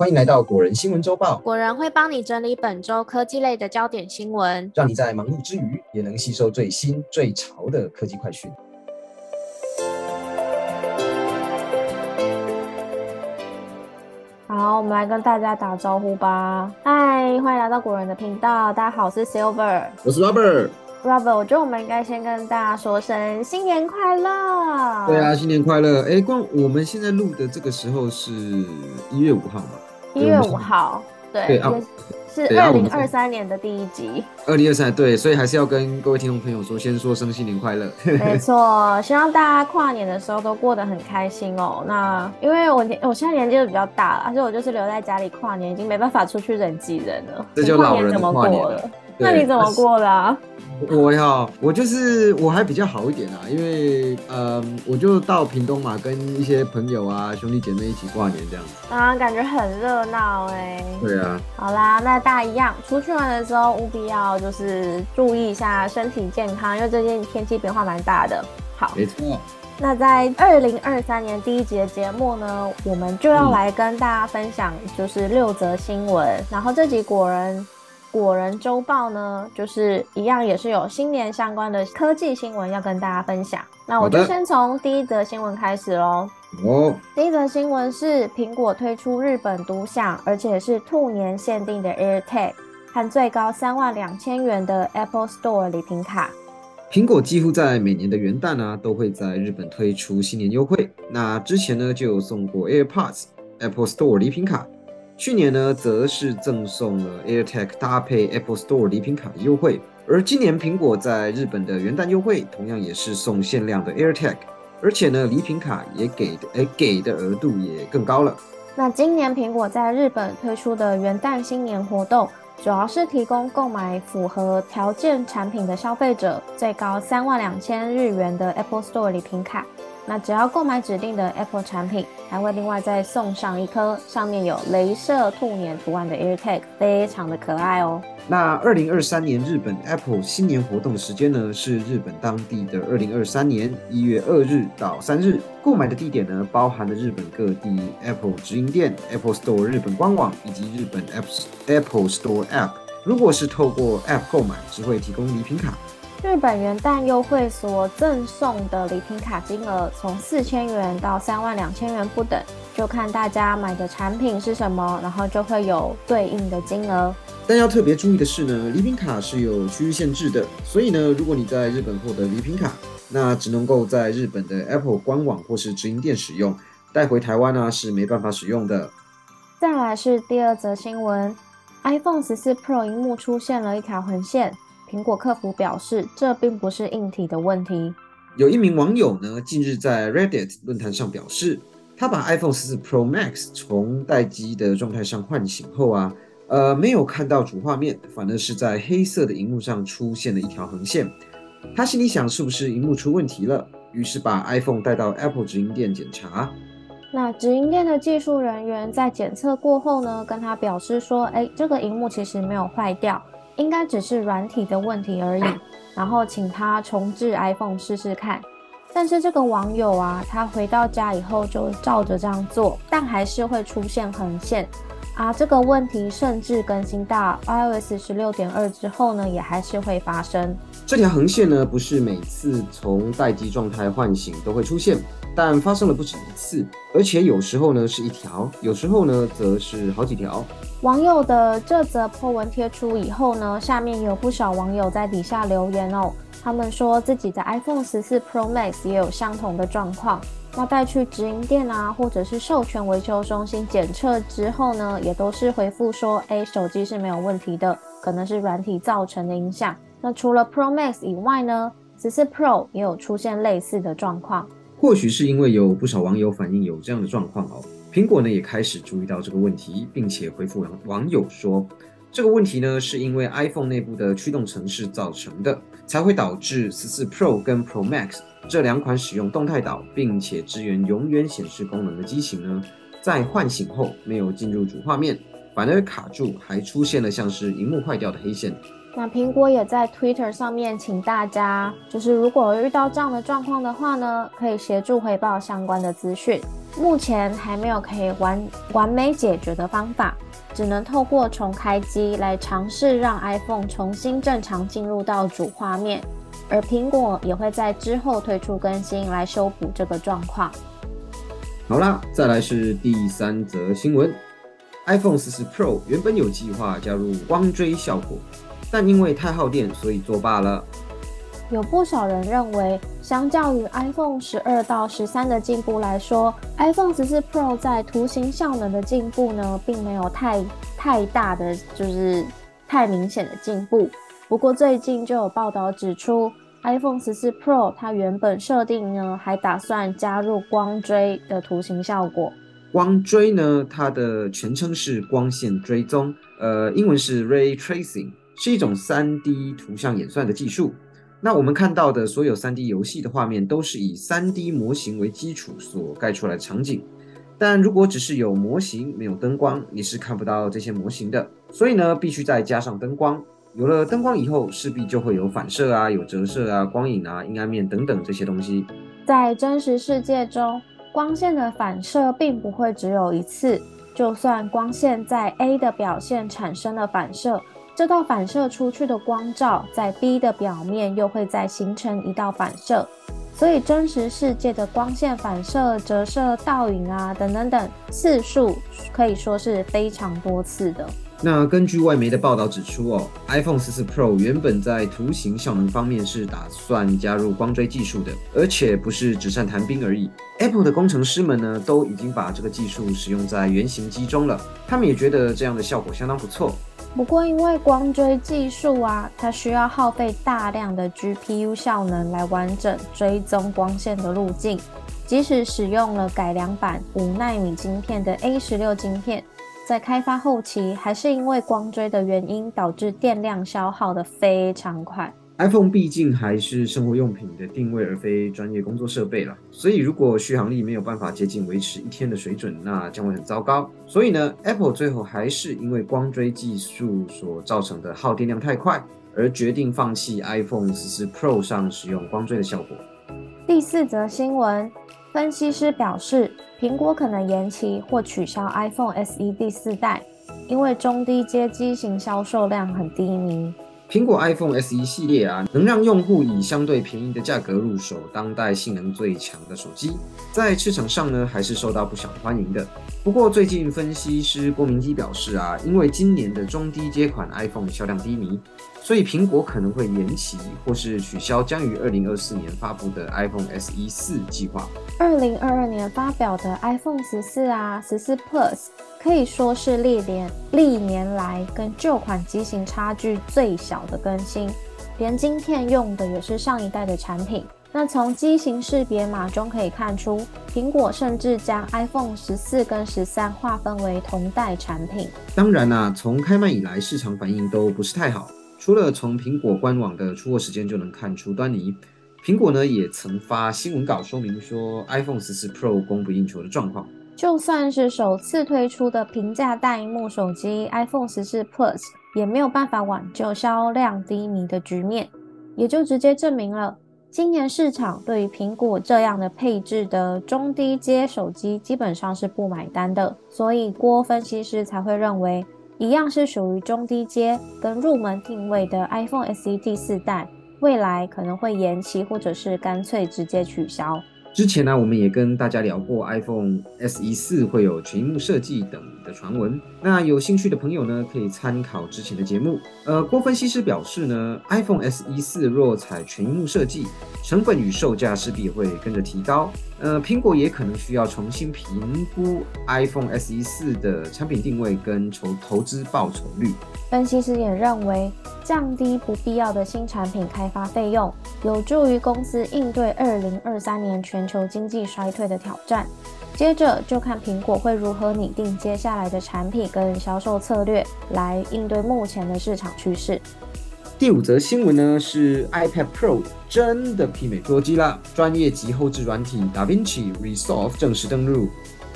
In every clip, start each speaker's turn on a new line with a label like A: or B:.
A: 欢迎来到果仁新闻周报，
B: 果仁会帮你整理本周科技类的焦点新闻，
A: 让你在忙碌之余也能吸收最新最潮的科技快讯。
B: 好，我们来跟大家打招呼吧。嗨，欢迎来到果仁的频道，大家好，我是 Silver，
A: 我是 Robert。
B: Robert，我觉得我们应该先跟大家说声新年快乐。
A: 对啊，新年快乐！哎，光我们现在录的这个时候是一月五号嘛？
B: 一月五号，对，是二零二三年的第一集。
A: 二零二三，对，所以还是要跟各位听众朋友说，先说声新年快乐。
B: 没错，希望大家跨年的时候都过得很开心哦。那因为我我现在年纪都比较大了，而且我就是留在家里跨年，已经没办法出去人挤人了。
A: 这就老人
B: 跨
A: 年了。
B: 那你怎么过的？
A: 我呀，我就是我还比较好一点啊，因为呃，我就到屏东嘛，跟一些朋友啊、兄弟姐妹一起跨年这样子
B: 啊，感觉很热闹哎。
A: 对啊。
B: 好啦，那大家一样，出去玩的时候务必要就是注意一下身体健康，因为最近天气变化蛮大的。好，
A: 没错。
B: 那在二零二三年第一集的节目呢，我们就要来跟大家分享就是六则新闻，然后这集果然。果仁周报呢，就是一样，也是有新年相关的科技新闻要跟大家分享。那我就先从第一则新闻开始喽。哦，第一则新闻是苹果推出日本独享，而且是兔年限定的 AirTag 和最高三万两千元的 Apple Store 礼品卡。
A: 苹果几乎在每年的元旦啊，都会在日本推出新年优惠。那之前呢，就有送过 AirPods Apple Store 礼品卡。去年呢，则是赠送了 AirTag 搭配 Apple Store 礼品卡优惠，而今年苹果在日本的元旦优惠，同样也是送限量的 AirTag，而且呢，礼品卡也给的，哎，给的额度也更高了。
B: 那今年苹果在日本推出的元旦新年活动，主要是提供购买符合条件产品的消费者，最高三万两千日元的 Apple Store 礼品卡。那只要购买指定的 Apple 产品，还会另外再送上一颗上面有镭射兔年图案的 AirTag，非常的可爱哦。
A: 那二零二三年日本 Apple 新年活动时间呢，是日本当地的二零二三年一月二日到三日。购买的地点呢，包含了日本各地 Apple 直营店、Apple Store 日本官网以及日本 App Apple Store App。如果是透过 App 购买，只会提供礼品卡。
B: 日本元旦优惠所赠送的礼品卡金额从四千元到三万两千元不等，就看大家买的产品是什么，然后就会有对应的金额。
A: 但要特别注意的是呢，礼品卡是有区域限制的，所以呢，如果你在日本获得礼品卡，那只能够在日本的 Apple 官网或是直营店使用，带回台湾呢是没办法使用的。
B: 再来是第二则新闻，iPhone 十四 Pro 荧幕出现了一条横线。苹果客服表示，这并不是硬体的问题。
A: 有一名网友呢，近日在 Reddit 论坛上表示，他把 iPhone 14 Pro Max 从待机的状态上唤醒后啊，呃，没有看到主画面，反而是在黑色的荧幕上出现了一条横线。他心里想，是不是荧幕出问题了？于是把 iPhone 带到 Apple 直营店检查。
B: 那直营店的技术人员在检测过后呢，跟他表示说，哎，这个荧幕其实没有坏掉。应该只是软体的问题而已，然后请他重置 iPhone 试试看。但是这个网友啊，他回到家以后就照着这样做，但还是会出现横线啊。这个问题甚至更新到 iOS 十六点二之后呢，也还是会发生。
A: 这条横线呢，不是每次从待机状态唤醒都会出现，但发生了不止一次，而且有时候呢是一条，有时候呢则是好几条。
B: 网友的这则破文贴出以后呢，下面有不少网友在底下留言哦。他们说自己的 iPhone 十四 Pro Max 也有相同的状况，那带去直营店啊，或者是授权维修中心检测之后呢，也都是回复说，哎，手机是没有问题的，可能是软体造成的影响。那除了 Pro Max 以外呢，十四 Pro 也有出现类似的状况。
A: 或许是因为有不少网友反映有这样的状况哦。苹果呢也开始注意到这个问题，并且回复网友说，这个问题呢是因为 iPhone 内部的驱动程式造成的，才会导致十四 Pro 跟 Pro Max 这两款使用动态岛并且支援永远显示功能的机型呢，在唤醒后没有进入主画面，反而卡住，还出现了像是荧幕坏掉的黑线。
B: 那苹果也在 Twitter 上面请大家，就是如果遇到这样的状况的话呢，可以协助回报相关的资讯。目前还没有可以完完美解决的方法，只能透过重开机来尝试让 iPhone 重新正常进入到主画面，而苹果也会在之后推出更新来修补这个状况。
A: 好啦，再来是第三则新闻，iPhone 14 Pro 原本有计划加入光追效果，但因为太耗电，所以作罢了。
B: 有不少人认为，相较于 iPhone 十二到十三的进步来说，iPhone 十四 Pro 在图形效能的进步呢，并没有太太大的，就是太明显的进步。不过最近就有报道指出，iPhone 十四 Pro 它原本设定呢，还打算加入光追的图形效果。
A: 光追呢，它的全称是光线追踪，呃，英文是 Ray Tracing，是一种三 D 图像演算的技术。那我们看到的所有 3D 游戏的画面都是以 3D 模型为基础所盖出来的场景，但如果只是有模型没有灯光，你是看不到这些模型的。所以呢，必须再加上灯光。有了灯光以后，势必就会有反射啊、有折射啊、光影啊、阴暗面等等这些东西。
B: 在真实世界中，光线的反射并不会只有一次，就算光线在 A 的表现产生了反射。这道反射出去的光照在 B 的表面又会再形成一道反射，所以真实世界的光线反射、折射、倒影啊等等等次数可以说是非常多次的。
A: 那根据外媒的报道指出哦，iPhone 14 Pro 原本在图形效能方面是打算加入光追技术的，而且不是纸上谈兵而已。Apple 的工程师们呢都已经把这个技术使用在原型机中了，他们也觉得这样的效果相当不错。
B: 不过，因为光追技术啊，它需要耗费大量的 GPU 效能来完整追踪光线的路径。即使使用了改良版五纳米晶片的 A 十六晶片，在开发后期还是因为光追的原因，导致电量消耗的非常快。
A: iPhone 毕竟还是生活用品的定位，而非专业工作设备了。所以，如果续航力没有办法接近维持一天的水准，那将会很糟糕。所以呢，Apple 最后还是因为光追技术所造成的耗电量太快，而决定放弃 iPhone 14 Pro 上使用光追的效果。
B: 第四则新闻，分析师表示，苹果可能延期或取消 iPhone SE 第四代，因为中低阶机型销售量很低迷。
A: 苹果 iPhone SE 系列啊，能让用户以相对便宜的价格入手当代性能最强的手机，在市场上呢，还是受到不小欢迎的。不过，最近分析师郭明基表示啊，因为今年的中低阶款 iPhone 销量低迷，所以苹果可能会延期或是取消将于二零二四年发布的 iPhone SE 四计划。
B: 二零二二年发表的 iPhone 十四啊，十四 Plus 可以说是历年历年来跟旧款机型差距最小的更新，连晶片用的也是上一代的产品。那从机型识别码中可以看出，苹果甚至将 iPhone 十四跟十三划分为同代产品。
A: 当然啦，从开卖以来，市场反应都不是太好。除了从苹果官网的出货时间就能看出端倪，苹果呢也曾发新闻稿说明说 iPhone 十四 Pro 供不应求的状况。
B: 就算是首次推出的平价大荧幕手机 iPhone 十四 Plus，也没有办法挽救销量低迷的局面，也就直接证明了。今年市场对于苹果这样的配置的中低阶手机基本上是不买单的，所以郭分析师才会认为，一样是属于中低阶跟入门定位的 iPhone SE 第四代，未来可能会延期或者是干脆直接取消。
A: 之前呢，我们也跟大家聊过 iPhone SE 四会有全幕设计等的传闻。那有兴趣的朋友呢，可以参考之前的节目。呃，郭分析师表示呢，iPhone SE 四若采全荧幕设计，成本与售价势必会跟着提高。呃，苹果也可能需要重新评估 iPhone SE 四的产品定位跟投投资报酬率。
B: 分析师也认为，降低不必要的新产品开发费用，有助于公司应对二零二三年全球经济衰退的挑战。接着就看苹果会如何拟定接下来的产品跟销售策略，来应对目前的市场趋势。
A: 第五则新闻呢是 iPad Pro 真的媲美桌机了，专业级后置软体 DaVinci Resolve 正式登陆。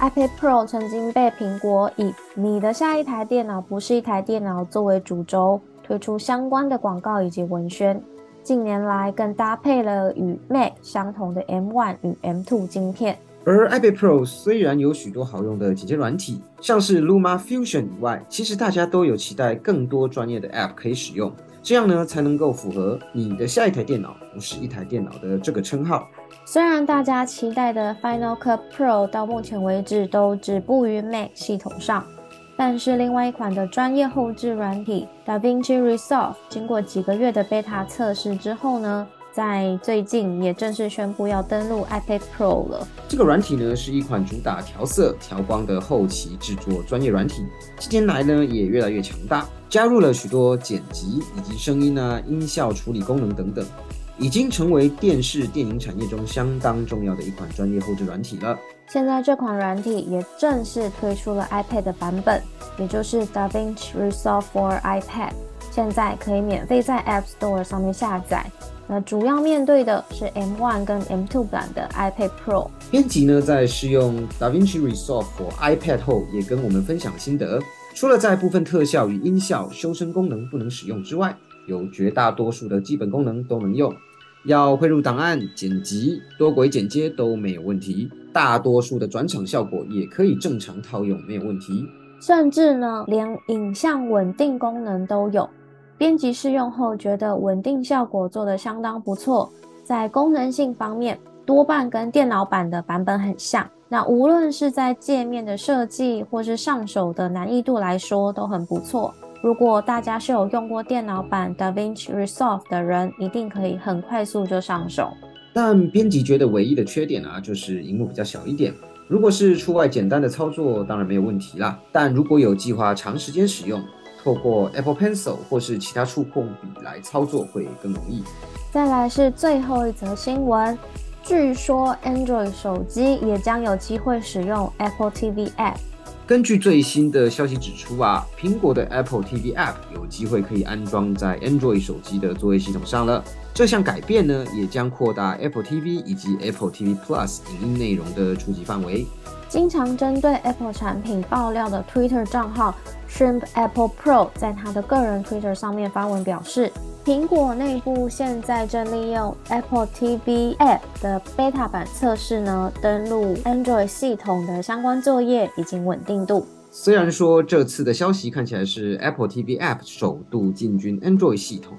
B: iPad Pro 曾经被苹果以“你的下一台电脑不是一台电脑”作为主轴，推出相关的广告以及文宣。近年来更搭配了与 Mac 相同的 M1 与 M2 晶片，
A: 而 iPad Pro 虽然有许多好用的剪接软体，像是 Luma Fusion 以外，其实大家都有期待更多专业的 App 可以使用，这样呢才能够符合你的下一台电脑不是一台电脑的这个称号。
B: 虽然大家期待的 Final Cut Pro 到目前为止都止步于 Mac 系统上，但是另外一款的专业后置软体 DaVinci Resolve 经过几个月的 beta 测试之后呢，在最近也正式宣布要登陆 iPad Pro 了。
A: 这个软体呢是一款主打调色、调光的后期制作专业软体，近年来呢也越来越强大，加入了许多剪辑以及声音啊、音效处理功能等等。已经成为电视电影产业中相当重要的一款专业后置软体了。
B: 现在这款软体也正式推出了 iPad 的版本，也就是 DaVinci Resolve for iPad，现在可以免费在 App Store 上面下载。那主要面对的是 M1 跟 M2 版的 iPad Pro。
A: 编辑呢在试用 DaVinci Resolve for iPad 后，也跟我们分享心得。除了在部分特效与音效修声功能不能使用之外，有绝大多数的基本功能都能用，要汇入档案、剪辑、多轨剪接都没有问题。大多数的转场效果也可以正常套用，没有问题。
B: 甚至呢，连影像稳定功能都有。编辑试用后觉得稳定效果做得相当不错，在功能性方面多半跟电脑版的版本很像。那无论是在界面的设计或是上手的难易度来说都很不错。如果大家是有用过电脑版 DaVinci Resolve 的人，一定可以很快速就上手。
A: 但编辑觉得唯一的缺点啊，就是荧幕比较小一点。如果是出外简单的操作，当然没有问题啦。但如果有计划长时间使用，透过 Apple Pencil 或是其他触控笔来操作会更容易。
B: 再来是最后一则新闻，据说 Android 手机也将有机会使用 Apple TV App。
A: 根据最新的消息指出啊，苹果的 Apple TV App 有机会可以安装在 Android 手机的作业系统上了。这项改变呢，也将扩大 Apple TV 以及 Apple TV Plus 影音内容的触及范围。
B: 经常针对 Apple 产品爆料的 Twitter 账号 Shrimp Apple Pro 在他的个人 Twitter 上面发文表示。苹果内部现在正利用 Apple TV App 的 beta 版测试呢，登录 Android 系统的相关作业以及稳定度。
A: 虽然说这次的消息看起来是 Apple TV App 首度进军 Android 系统，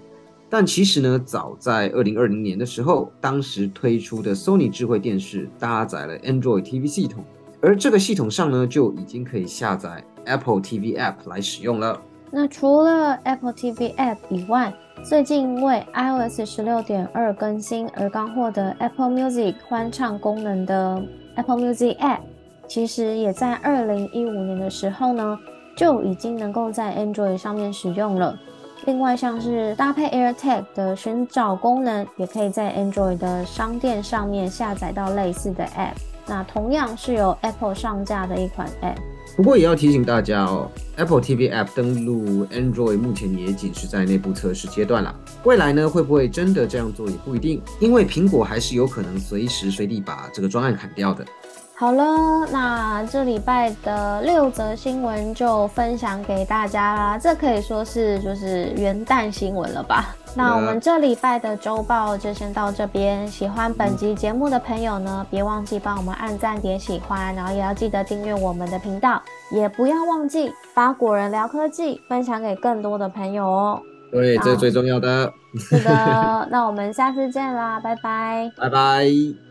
A: 但其实呢，早在2020年的时候，当时推出的 Sony 智慧电视搭载了 Android TV 系统，而这个系统上呢，就已经可以下载 Apple TV App 来使用了。
B: 那除了 Apple TV App 以外，最近因为 iOS 十六点二更新而刚获得 Apple Music 欢唱功能的 Apple Music App，其实也在二零一五年的时候呢，就已经能够在 Android 上面使用了。另外，像是搭配 AirTag 的寻找功能，也可以在 Android 的商店上面下载到类似的 App。那同样是由 Apple 上架的一款 App。
A: 不过也要提醒大家哦，Apple TV App 登录 Android 目前也仅是在内部测试阶段了。未来呢，会不会真的这样做也不一定，因为苹果还是有可能随时随地把这个专案砍掉的。
B: 好了，那这礼拜的六则新闻就分享给大家啦。这可以说是就是元旦新闻了吧？那我们这礼拜的周报就先到这边。喜欢本集节目的朋友呢，别忘记帮我们按赞点喜欢，然后也要记得订阅我们的频道，也不要忘记把果仁聊科技分享给更多的朋友哦。
A: 对，这是最重要的。
B: 是的，那我们下次见啦，拜拜，
A: 拜拜。